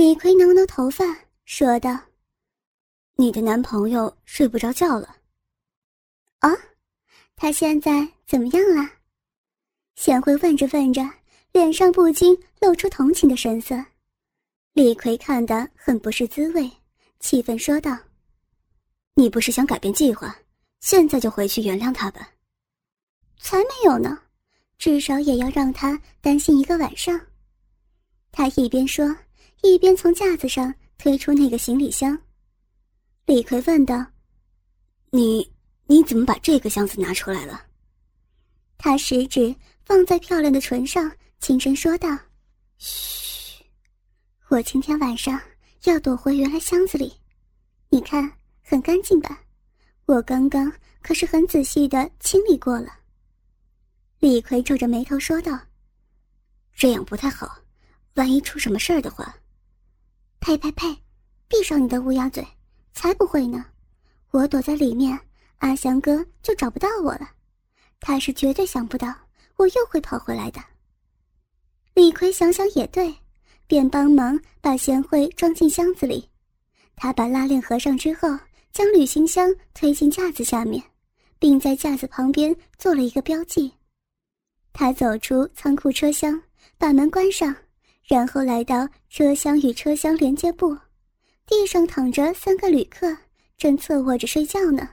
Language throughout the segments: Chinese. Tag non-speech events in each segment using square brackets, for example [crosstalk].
李逵挠挠头发，说道：“你的男朋友睡不着觉了。”啊，他现在怎么样了？贤惠问着问着，脸上不禁露出同情的神色。李逵看得很不是滋味，气愤说道：“你不是想改变计划，现在就回去原谅他吧？”才没有呢，至少也要让他担心一个晚上。他一边说，一边从架子上推出那个行李箱。李逵问道：“你你怎么把这个箱子拿出来了？”他食指放在漂亮的唇上，轻声说道：“嘘，我今天晚上要躲回原来箱子里。你看，很干净吧？我刚刚可是很仔细的清理过了。”李逵皱着眉头说道：“这样不太好，万一出什么事儿的话。”“呸呸呸！闭上你的乌鸦嘴！才不会呢！我躲在里面，阿祥哥就找不到我了。”他是绝对想不到我又会跑回来的。李逵想想也对，便帮忙把贤惠装进箱子里。他把拉链合上之后，将旅行箱推进架子下面，并在架子旁边做了一个标记。他走出仓库车厢，把门关上，然后来到车厢与车厢连接部，地上躺着三个旅客，正侧卧着睡觉呢。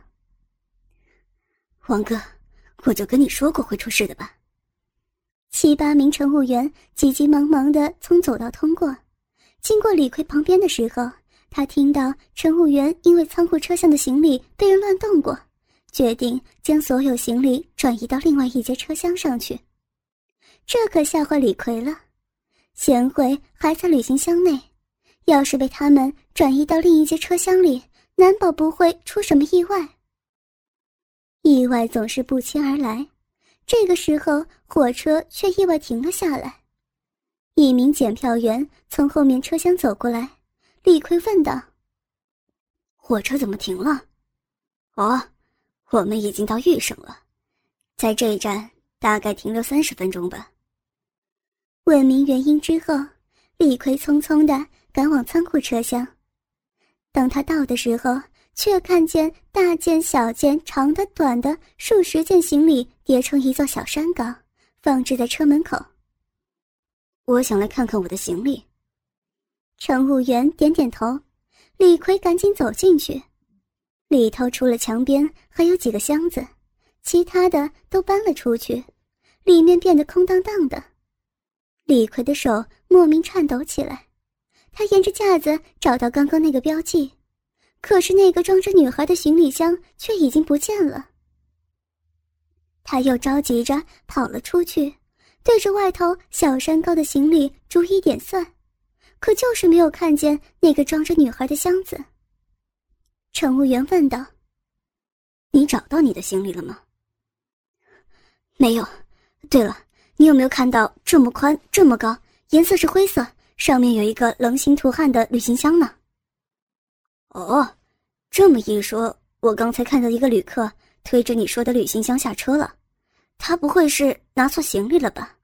王哥。我就跟你说过会出事的吧。七八名乘务员急急忙忙的从走道通过，经过李逵旁边的时候，他听到乘务员因为仓库车厢的行李被人乱动过，决定将所有行李转移到另外一节车厢上去。这可吓坏李逵了。贤惠还在旅行箱内，要是被他们转移到另一节车厢里，难保不会出什么意外。意外总是不期而来，这个时候火车却意外停了下来。一名检票员从后面车厢走过来，李逵问道：“火车怎么停了？”“哦，我们已经到玉省了，在这一站大概停留三十分钟吧。”问明原因之后，李逵匆匆的赶往仓库车厢。当他到的时候，却看见大件、小件、长的、短的数十件行李叠成一座小山岗，放置在车门口。我想来看看我的行李。乘务员点点头，李逵赶紧走进去，里头除了墙边还有几个箱子，其他的都搬了出去，里面变得空荡荡的。李逵的手莫名颤抖起来，他沿着架子找到刚刚那个标记。可是那个装着女孩的行李箱却已经不见了。他又着急着跑了出去，对着外头小山高的行李逐一点算，可就是没有看见那个装着女孩的箱子。乘务员问道：“你找到你的行李了吗？”“没有。对了，你有没有看到这么宽、这么高、颜色是灰色、上面有一个棱形图案的旅行箱呢？”哦，这么一说，我刚才看到一个旅客推着你说的旅行箱下车了，他不会是拿错行李了吧？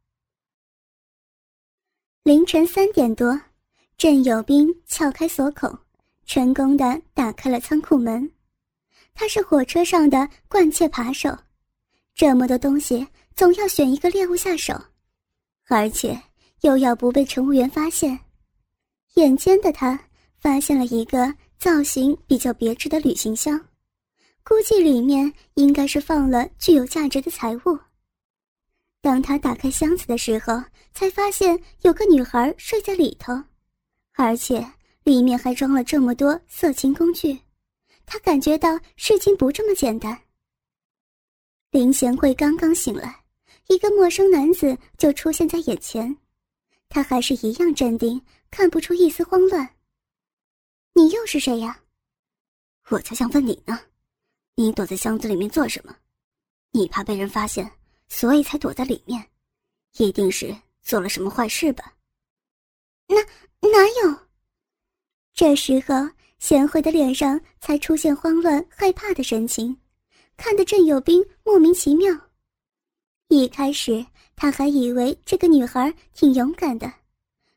凌晨三点多，郑有兵撬开锁孔，成功的打开了仓库门。他是火车上的惯窃扒手，这么多东西，总要选一个猎物下手，而且又要不被乘务员发现。眼尖的他发现了一个。造型比较别致的旅行箱，估计里面应该是放了具有价值的财物。当他打开箱子的时候，才发现有个女孩睡在里头，而且里面还装了这么多色情工具。他感觉到事情不这么简单。林贤惠刚刚醒来，一个陌生男子就出现在眼前，他还是一样镇定，看不出一丝慌乱。你又是谁呀？我才想问你呢，你躲在箱子里面做什么？你怕被人发现，所以才躲在里面，一定是做了什么坏事吧？哪哪有？这时候，贤惠的脸上才出现慌乱、害怕的神情，看得郑有兵莫名其妙。一开始他还以为这个女孩挺勇敢的，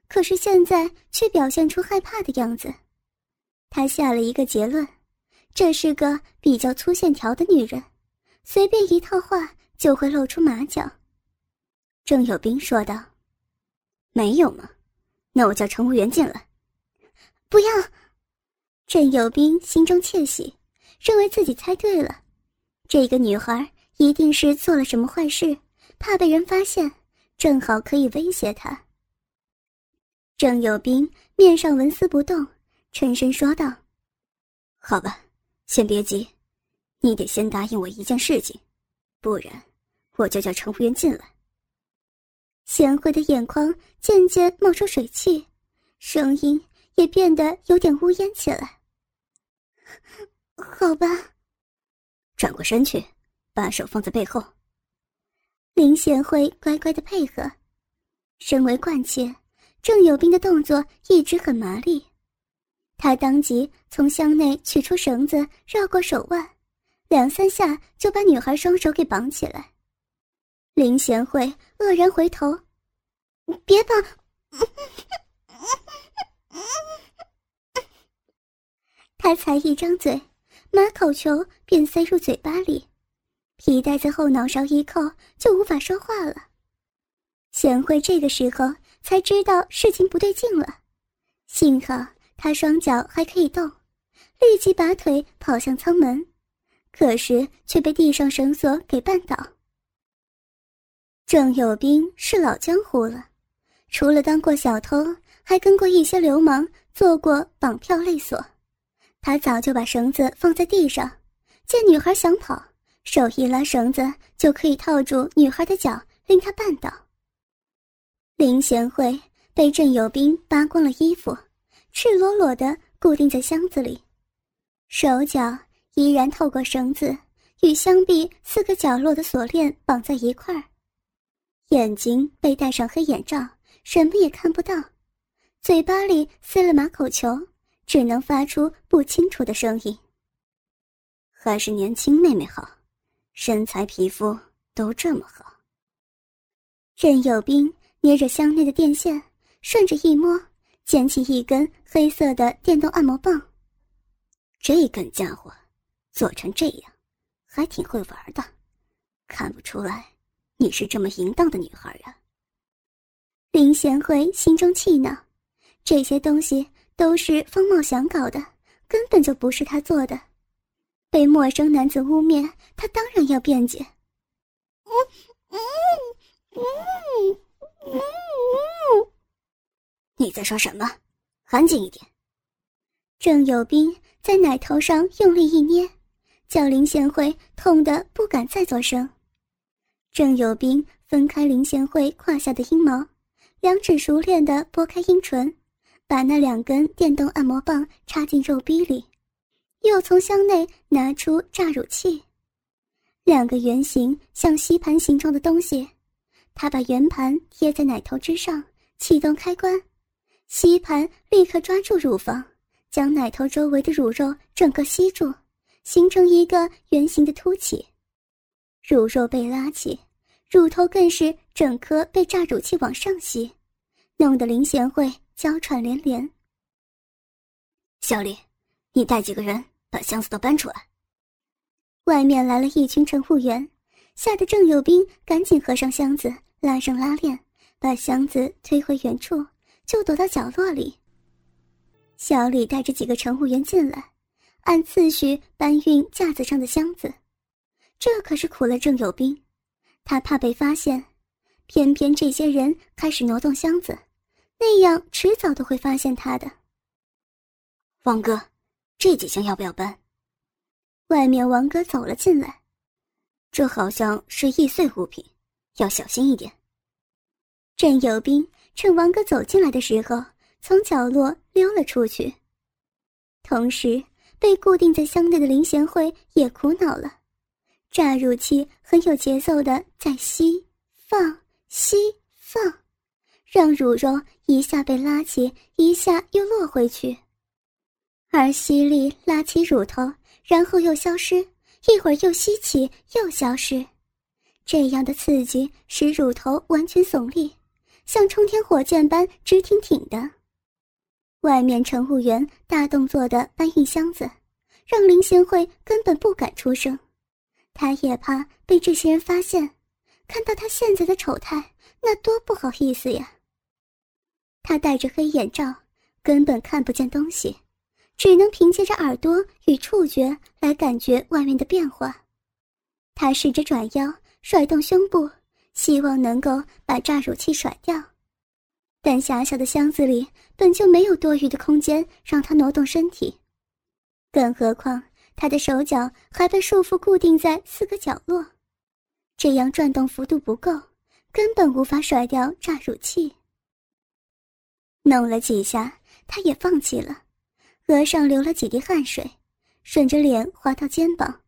可是现在却表现出害怕的样子。他下了一个结论：这是个比较粗线条的女人，随便一套话就会露出马脚。郑有斌说道：“没有吗？那我叫乘务员进来。”不要。郑有斌心中窃喜，认为自己猜对了，这个女孩一定是做了什么坏事，怕被人发现，正好可以威胁他。郑有斌面上纹丝不动，沉声说道：“好吧，先别急，你得先答应我一件事情，不然我就叫乘务员进来。”贤惠的眼眶渐渐冒出水汽，声音也变得有点呜咽起来。好吧，转过身去，把手放在背后。林贤惠乖乖的配合。身为惯妾，郑有斌的动作一直很麻利。他当即从箱内取出绳子，绕过手腕，两三下就把女孩双手给绑起来。林贤惠愕然回头：“别绑！” [laughs] 他才一张嘴，马口球便塞入嘴巴里，皮带在后脑勺一扣，就无法说话了。贤惠这个时候才知道事情不对劲了，幸好他双脚还可以动，立即拔腿跑向舱门，可是却被地上绳索给绊倒。郑有兵是老江湖了，除了当过小偷，还跟过一些流氓做过绑票勒索。他早就把绳子放在地上，见女孩想跑，手一拉绳子就可以套住女孩的脚，令她绊倒。林贤惠被郑有兵扒光了衣服，赤裸裸的固定在箱子里，手脚依然透过绳子与箱壁四个角落的锁链绑在一块儿，眼睛被戴上黑眼罩，什么也看不到，嘴巴里塞了马口球。只能发出不清楚的声音。还是年轻妹妹好，身材皮肤都这么好。任有兵捏着箱内的电线，顺着一摸，捡起一根黑色的电动按摩棒。这根家伙做成这样，还挺会玩的，看不出来你是这么淫荡的女孩啊。林贤惠心中气恼，这些东西。都是方茂祥搞的，根本就不是他做的。被陌生男子污蔑，他当然要辩解。嗯嗯嗯嗯嗯，你在说什么？安静一点。郑有斌在奶头上用力一捏，叫林贤惠痛得不敢再作声。郑有斌分开林贤惠胯下的阴毛，两指熟练地拨开阴唇。把那两根电动按摩棒插进肉壁里，又从箱内拿出榨乳器，两个圆形像吸盘形状的东西。他把圆盘贴在奶头之上，启动开关，吸盘立刻抓住乳房，将奶头周围的乳肉整个吸住，形成一个圆形的凸起。乳肉被拉起，乳头更是整颗被榨乳器往上吸，弄得林贤惠。娇喘连连。小李，你带几个人把箱子都搬出来。外面来了一群乘务员，吓得郑有兵赶紧合上箱子，拉上拉链，把箱子推回原处，就躲到角落里。小李带着几个乘务员进来，按次序搬运架子上的箱子。这可是苦了郑有兵，他怕被发现，偏偏这些人开始挪动箱子。那样迟早都会发现他的。王哥，这几箱要不要搬？外面王哥走了进来，这好像是易碎物品，要小心一点。郑有兵趁王哥走进来的时候，从角落溜了出去。同时，被固定在箱内的林贤惠也苦恼了，榨乳器很有节奏的在吸、放、吸、放。让乳肉一下被拉起，一下又落回去，而吸力拉起乳头，然后又消失，一会儿又吸起又消失，这样的刺激使乳头完全耸立，像冲天火箭般直挺挺的。外面乘务员大动作的搬运箱子，让林贤惠根本不敢出声。她也怕被这些人发现，看到她现在的丑态，那多不好意思呀。她戴着黑眼罩，根本看不见东西，只能凭借着耳朵与触觉来感觉外面的变化。她试着转腰，甩动胸部。希望能够把炸乳器甩掉，但狭小的箱子里本就没有多余的空间让他挪动身体，更何况他的手脚还被束缚固定在四个角落，这样转动幅度不够，根本无法甩掉炸乳器。弄了几下，他也放弃了，额上流了几滴汗水，顺着脸滑到肩膀，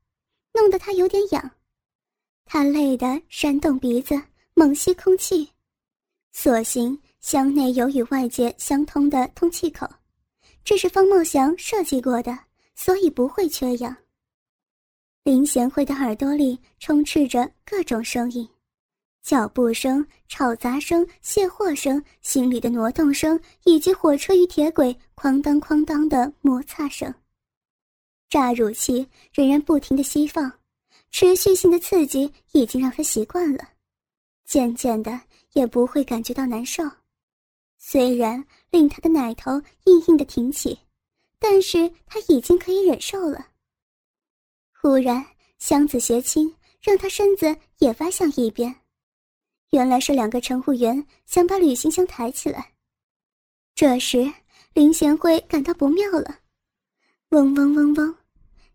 弄得他有点痒。他累得扇动鼻子，猛吸空气。所幸箱内有与外界相通的通气口，这是方茂祥设计过的，所以不会缺氧。林贤惠的耳朵里充斥着各种声音：脚步声、吵杂声、卸货声、行李的挪动声，以及火车与铁轨哐当哐当的摩擦声。炸乳器仍然不停的吸放。持续性的刺激已经让他习惯了，渐渐的也不会感觉到难受。虽然令他的奶头硬硬的挺起，但是他已经可以忍受了。忽然，箱子斜倾，让他身子也歪向一边。原来是两个乘务员想把旅行箱抬起来。这时，林贤惠感到不妙了，嗡嗡嗡嗡。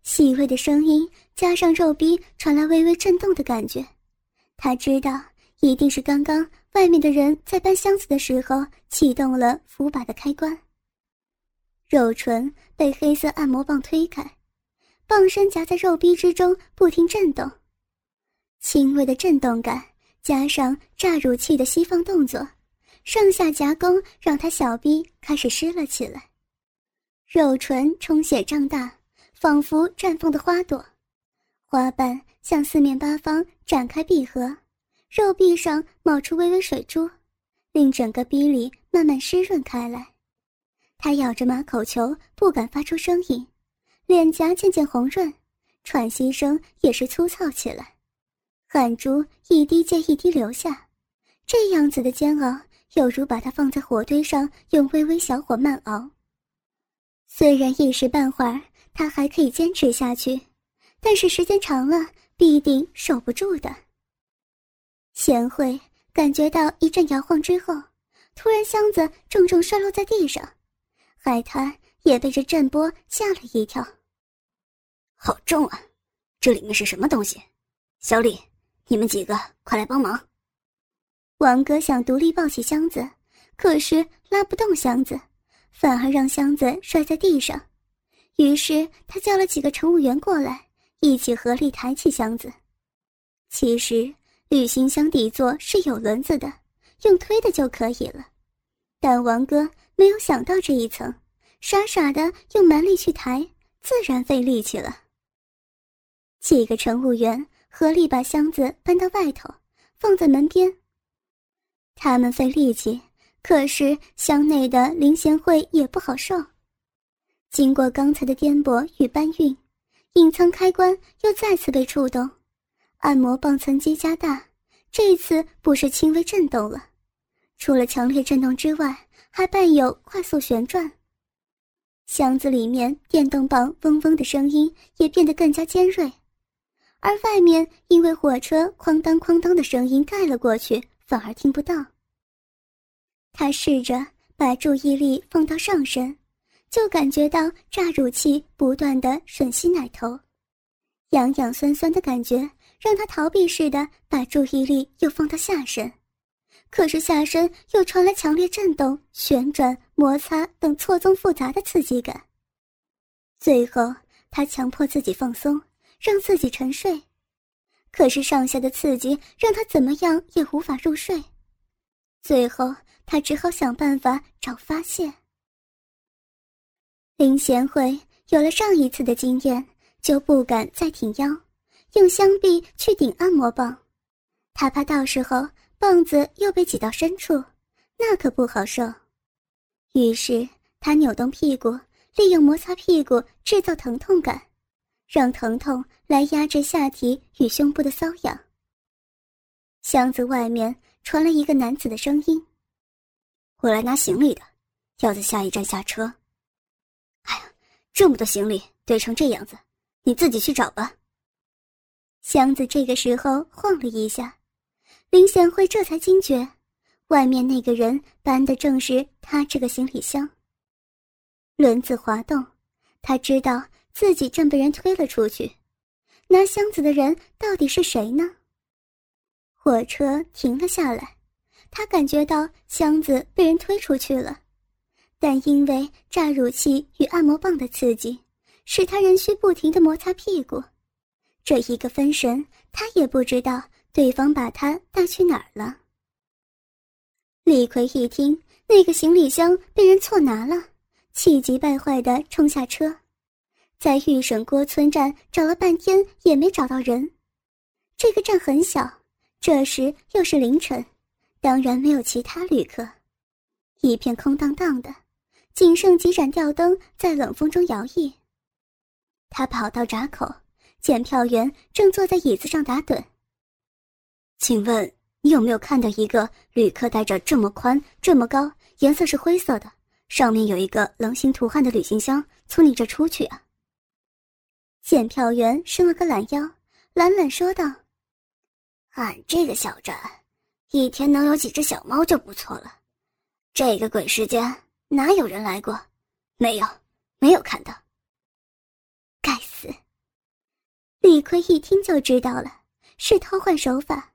细微的声音加上肉壁传来微微震动的感觉，他知道一定是刚刚外面的人在搬箱子的时候启动了扶把的开关。肉唇被黑色按摩棒推开，棒身夹在肉壁之中不停震动，轻微的震动感加上炸乳器的吸放动作，上下夹攻让他小臂开始湿了起来，肉唇充血胀大。仿佛绽放的花朵，花瓣向四面八方展开闭合，肉壁上冒出微微水珠，令整个壁里慢慢湿润开来。他咬着马口球，不敢发出声音，脸颊渐渐红润，喘息声也是粗糙起来，汗珠一滴接一滴流下。这样子的煎熬，犹如把它放在火堆上，用微微小火慢熬。虽然一时半会儿。他还可以坚持下去，但是时间长了必定守不住的。贤惠感觉到一阵摇晃之后，突然箱子重重摔落在地上，海滩也被这震波吓了一跳。好重啊！这里面是什么东西？小李，你们几个快来帮忙！王哥想独立抱起箱子，可是拉不动箱子，反而让箱子摔在地上。于是他叫了几个乘务员过来，一起合力抬起箱子。其实旅行箱底座是有轮子的，用推的就可以了。但王哥没有想到这一层，傻傻的用蛮力去抬，自然费力气了。几个乘务员合力把箱子搬到外头，放在门边。他们费力气，可是箱内的林贤惠也不好受。经过刚才的颠簸与搬运，隐藏开关又再次被触动，按摩棒层级加大，这一次不是轻微震动了，除了强烈震动之外，还伴有快速旋转。箱子里面电动棒嗡嗡的声音也变得更加尖锐，而外面因为火车哐当哐当的声音盖了过去，反而听不到。他试着把注意力放到上身。就感觉到炸乳器不断的吮吸奶头，痒痒酸酸的感觉让他逃避似的把注意力又放到下身，可是下身又传来强烈震动、旋转、摩擦等错综复杂的刺激感。最后，他强迫自己放松，让自己沉睡，可是上下的刺激让他怎么样也无法入睡。最后，他只好想办法找发泄。林贤惠有了上一次的经验，就不敢再挺腰，用香臂去顶按摩棒。他怕到时候棒子又被挤到深处，那可不好受。于是他扭动屁股，利用摩擦屁股制造疼痛感，让疼痛来压制下体与胸部的瘙痒。箱子外面传来一个男子的声音：“我来拿行李的，要在下一站下车。”哎呀，这么多行李堆成这样子，你自己去找吧。箱子这个时候晃了一下，林贤惠这才惊觉。外面那个人搬的正是他这个行李箱。轮子滑动，他知道自己正被人推了出去。拿箱子的人到底是谁呢？火车停了下来，他感觉到箱子被人推出去了，但因为炸乳器与按摩棒的刺激，使他仍需不停的摩擦屁股。这一个分神，他也不知道对方把他带去哪儿了。李逵一听，那个行李箱被人错拿了，气急败坏的冲下车，在玉省郭村站找了半天也没找到人。这个站很小，这时又是凌晨，当然没有其他旅客，一片空荡荡的，仅剩几盏吊灯在冷风中摇曳。他跑到闸口，检票员正坐在椅子上打盹。请问？你有没有看到一个旅客带着这么宽、这么高、颜色是灰色的，上面有一个棱形图案的旅行箱从你这出去啊？检票员伸了个懒腰，懒懒说道：“俺这个小站，一天能有几只小猫就不错了。这个鬼时间哪有人来过？没有，没有看到。该死！”李逵一听就知道了，是偷换手法。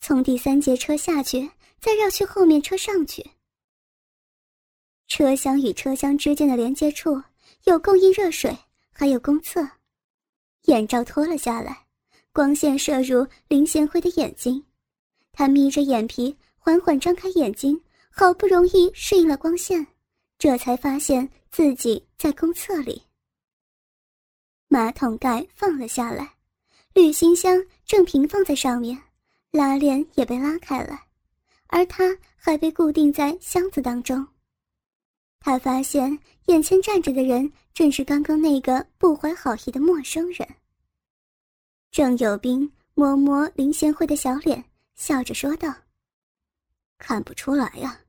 从第三节车下去，再绕去后面车上去。车厢与车厢之间的连接处有供应热水，还有公厕。眼罩脱了下来，光线射入林贤惠的眼睛，他眯着眼皮，缓缓张开眼睛，好不容易适应了光线，这才发现自己在公厕里。马桶盖放了下来，旅行箱正平放在上面。拉链也被拉开了，而他还被固定在箱子当中。他发现眼前站着的人正是刚刚那个不怀好意的陌生人。郑有斌摸摸林贤惠的小脸，笑着说道：“看不出来呀，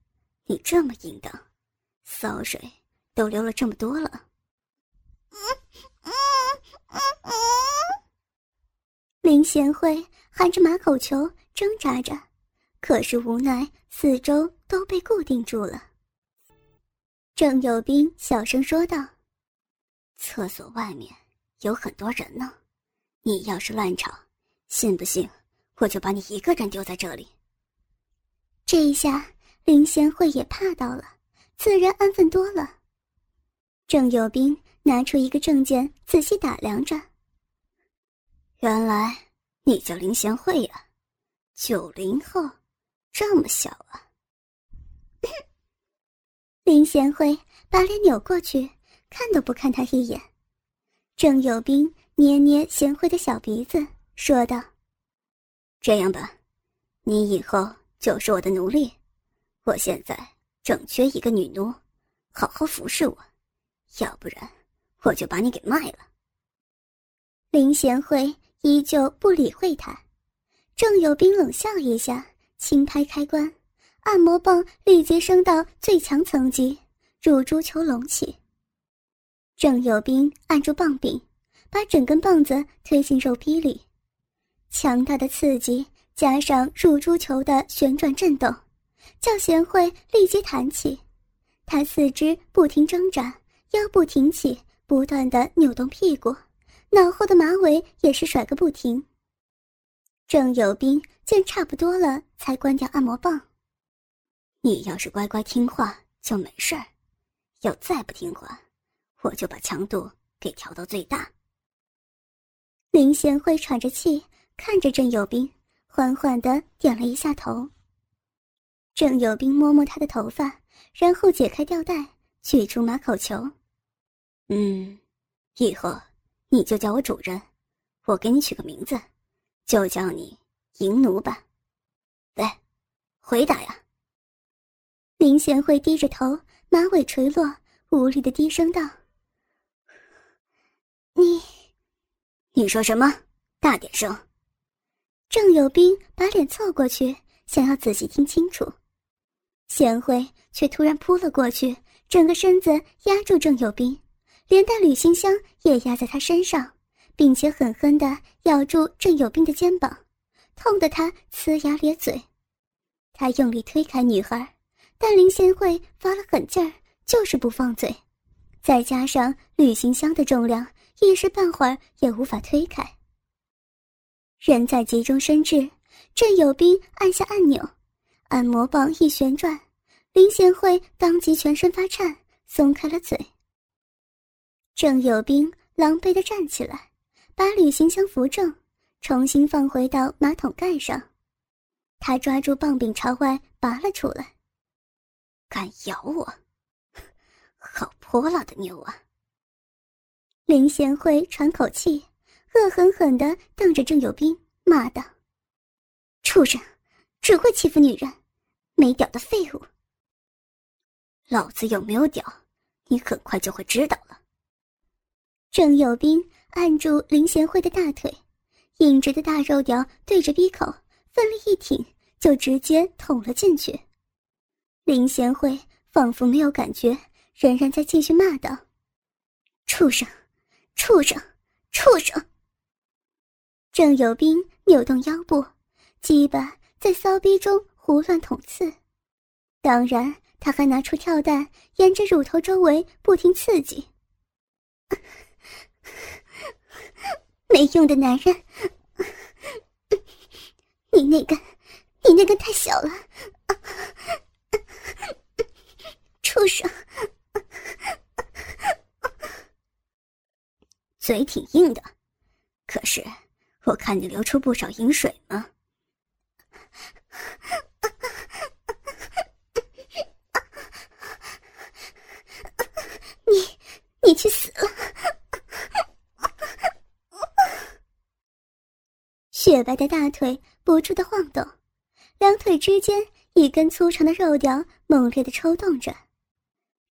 你这么淫荡，骚水都流了这么多了。”林贤惠。含着马口球挣扎着，可是无奈四周都被固定住了。郑有斌小声说道：“厕所外面有很多人呢，你要是乱吵，信不信我就把你一个人丢在这里？”这一下林贤惠也怕到了，自然安分多了。郑有兵拿出一个证件，仔细打量着，原来。你叫林贤惠呀，九零后，这么小啊！[laughs] 林贤惠把脸扭过去，看都不看他一眼。郑有斌捏捏贤惠的小鼻子，说道：“这样吧，你以后就是我的奴隶。我现在正缺一个女奴，好好服侍我，要不然我就把你给卖了。”林贤惠。依旧不理会他，郑有斌冷笑一下，轻拍开关，按摩棒立即升到最强层级，入珠球隆起。郑有兵按住棒柄，把整根棒子推进肉壁里，强大的刺激加上入珠球的旋转震动，叫贤惠立即弹起，他四肢不停挣扎，腰部挺起，不断的扭动屁股。脑后的马尾也是甩个不停。郑有兵见差不多了，才关掉按摩棒。你要是乖乖听话就没事儿，要再不听话，我就把强度给调到最大。林贤惠喘着气看着郑有兵，缓缓的点了一下头。郑有兵摸摸他的头发，然后解开吊带，取出马口球。嗯，以后。你就叫我主人，我给你取个名字，就叫你淫奴吧。喂，回答呀！林贤惠低着头，马尾垂落，无力的低声道：“你，你说什么？大点声。”郑有兵把脸凑过去，想要仔细听清楚，贤惠却突然扑了过去，整个身子压住郑有兵，连带旅行箱也压在他身上，并且狠狠地咬住郑有兵的肩膀，痛得他呲牙咧嘴。他用力推开女孩。但林贤惠发了狠劲儿，就是不放嘴，再加上旅行箱的重量，一时半会儿也无法推开。人在急中生智，郑有兵按下按钮，按摩棒一旋转，林贤惠当即全身发颤，松开了嘴。郑有兵狼狈地站起来，把旅行箱扶正，重新放回到马桶盖上，他抓住棒柄朝外拔了出来。敢咬我，[laughs] 好泼辣的妞啊！林贤惠喘口气，恶狠狠地瞪着郑有兵，骂道：“畜生，只会欺负女人，没屌的废物！老子有没有屌，你很快就会知道了。”郑有兵按住林贤惠的大腿，硬直的大肉屌对着鼻口，奋力一挺，就直接捅了进去。林贤惠仿佛没有感觉，仍然在继续骂道：“畜生，畜生，畜生！”郑有兵扭动腰部，鸡巴在骚逼中胡乱捅刺，当然他还拿出跳蛋，沿着乳头周围不停刺激。[laughs] 没用的男人，你那个，你那个太小了。畜生，嘴挺硬的，可是我看你流出不少饮水吗。你，你去死了！雪白的大腿不住的晃动，两腿之间一根粗长的肉条猛烈的抽动着。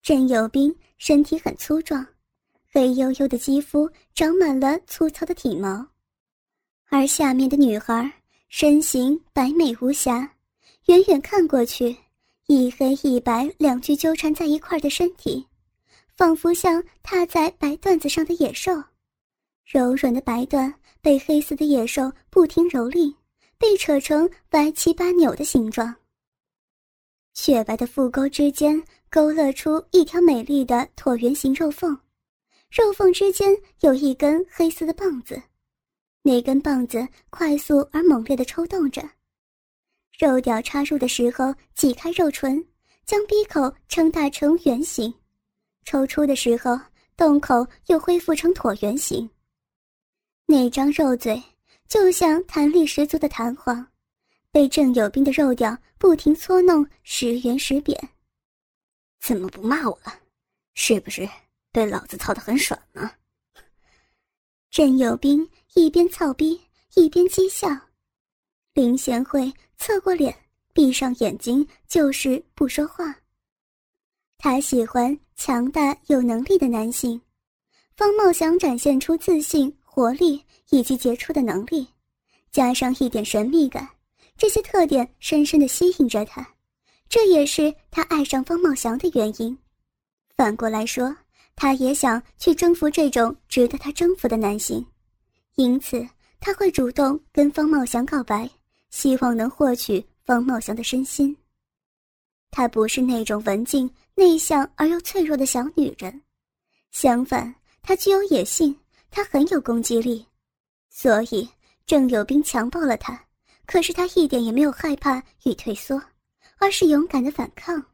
郑有斌身体很粗壮，黑黝黝的肌肤长满了粗糙的体毛，而下面的女孩身形白美无瑕，远远看过去，一黑一白两具纠缠在一块的身体，仿佛像踏在白缎子上的野兽。柔软的白缎被黑色的野兽不停蹂躏，被扯成歪七八扭的形状。雪白的腹沟之间。勾勒出一条美丽的椭圆形肉缝，肉缝之间有一根黑色的棒子，那根棒子快速而猛烈地抽动着。肉屌插入的时候，挤开肉唇，将鼻口撑大成圆形；抽出的时候，洞口又恢复成椭圆形。那张肉嘴就像弹力十足的弹簧，被郑有斌的肉屌不停搓弄，时圆时扁。怎么不骂我了？是不是被老子操得很爽呢？郑有兵一边操逼一边讥笑，林贤惠侧过脸，闭上眼睛，就是不说话。他喜欢强大有能力的男性，方茂祥展现出自信、活力以及杰出的能力，加上一点神秘感，这些特点深深的吸引着他。这也是他爱上方茂祥的原因。反过来说，他也想去征服这种值得他征服的男性，因此他会主动跟方茂祥告白，希望能获取方茂祥的身心。她不是那种文静、内向而又脆弱的小女人，相反，她具有野性，她很有攻击力，所以郑有兵强暴了她，可是她一点也没有害怕与退缩。而是勇敢的反抗。